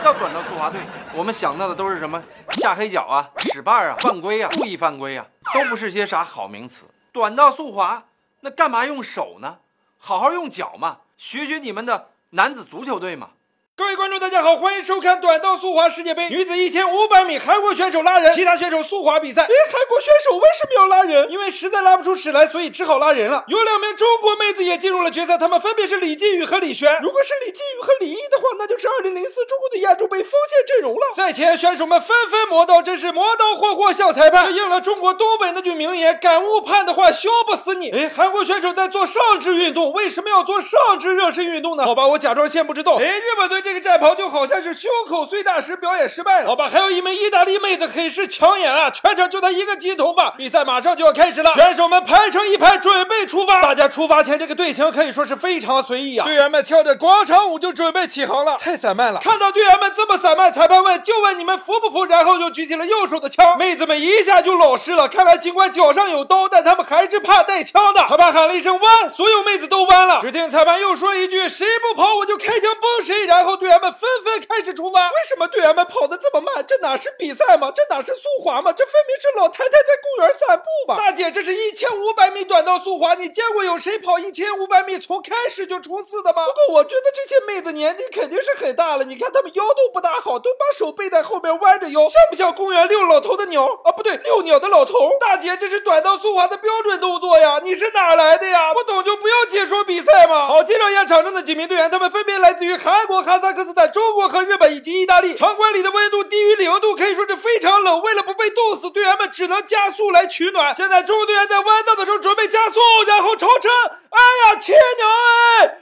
提到短道速滑队，我们想到的都是什么下黑脚啊、使绊啊、犯规啊、故意犯规啊，都不是些啥好名词。短道速滑那干嘛用手呢？好好用脚嘛，学学你们的男子足球队嘛。各位观众，大家好，欢迎收看短道速滑世界杯女子一千五百米，韩国选手拉人，其他选手速滑比赛。哎，韩国选手为什么要拉人？因为实在拉不出屎来，所以只好拉人了。有两名中国妹子也进入了决赛，她们分别是李金宇和李璇。如果是李金宇和李毅的话，那就是二零零四中国队亚洲杯锋线阵容了。赛前选手们纷纷磨刀，真是磨刀霍霍向裁判，这应了中国东北那句名言：敢误判的话，削不死你。哎，韩国选手在做上肢运动，为什么要做上肢热身运动呢？好吧，我假装先不知道。哎，日本队这个战袍就好像是胸口碎大石，表演失败了。好吧，还有一名意大利妹子很是抢眼啊，全场就她一个金头发。比赛马上就要开始了，选手们排成一排，准备出发。大家出发前这个队形可以说是非常随意啊，队员们跳着广场舞就准备起航了，太散漫了。看到队员们这么散漫，裁判问就问你们服不服，然后就举起了右手的枪。妹子们一下就老实了，看来尽管脚上有刀，但他们还是怕带枪的。裁判喊了一声弯，所有妹子都弯了。只听裁判又说一句：谁不跑我就开枪崩谁。然后队员们纷纷开始出发。为什么队员们跑得这么慢？这哪是比赛吗？这哪是速滑吗？这分明是老太太在公园散步吧？大姐，这是一千五百米短道速滑，你见过有谁跑一千五百米从开始就冲刺的吗？不过我觉得这些妹子年纪肯定是很大了，你看她们腰都不大好，都把手背在后面弯着腰，像不像公园遛老头的鸟啊？不对，遛鸟的老头。大姐，这是短道速滑的标准动作呀，你是哪来的呀？不懂就不要解说比赛嘛。好，介绍一下场上的几名队员，他们分别来自于韩国、哈萨克斯坦、中国和日本以及意大利。场馆里的温度低于零度，可以说是非常冷。为了不冻死，队员们只能加速来取暖。现在中国队员在弯道的时候准备加速，然后超车。哎呀，亲娘哎！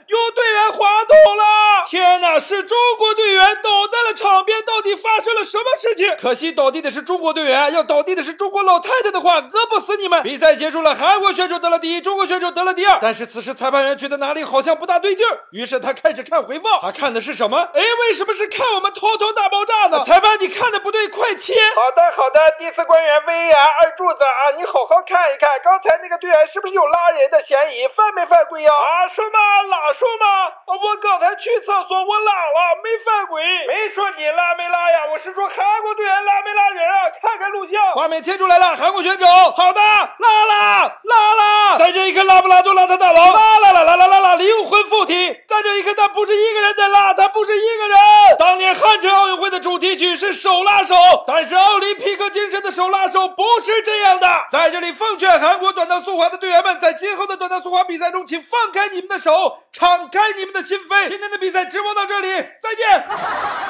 是中国队员倒在了场边，到底发生了什么事情？可惜倒地的是中国队员，要倒地的是中国老太太的话，饿不死你们。比赛结束了，韩国选手得了第一，中国选手得了第二。但是此时裁判员觉得哪里好像不大对劲儿，于是他开始看回放。他看的是什么？哎，为什么是看我们头头大爆炸呢？裁判，你看的不对，快切！好的，好的，第四官员 VAR 二柱子啊，你好好看一看，刚才那个队员是不是有拉人的嫌疑？犯没犯规呀？啊，什么拉手吗？我刚才去厕所，我拉了，没犯规。没说你拉没拉呀，我是说韩国队员拉没拉人啊？看看录像。画面切出来了，韩国选手，好的，拉啦，拉啦，在这一刻拉不拉就拉他大佬，拉啦啦啦啦啦啦，灵魂附体，在这一刻他不是一个人在拉，他不是一个人。当年汉城奥运会的主题曲是手拉手，但是奥林匹克精神的手拉手不是这样的。在这里奉劝韩国短道速滑的队员们，在今后的短道速滑比赛中，请放开你们的手，敞开你们的心扉。今天的比赛直播到这里，再见。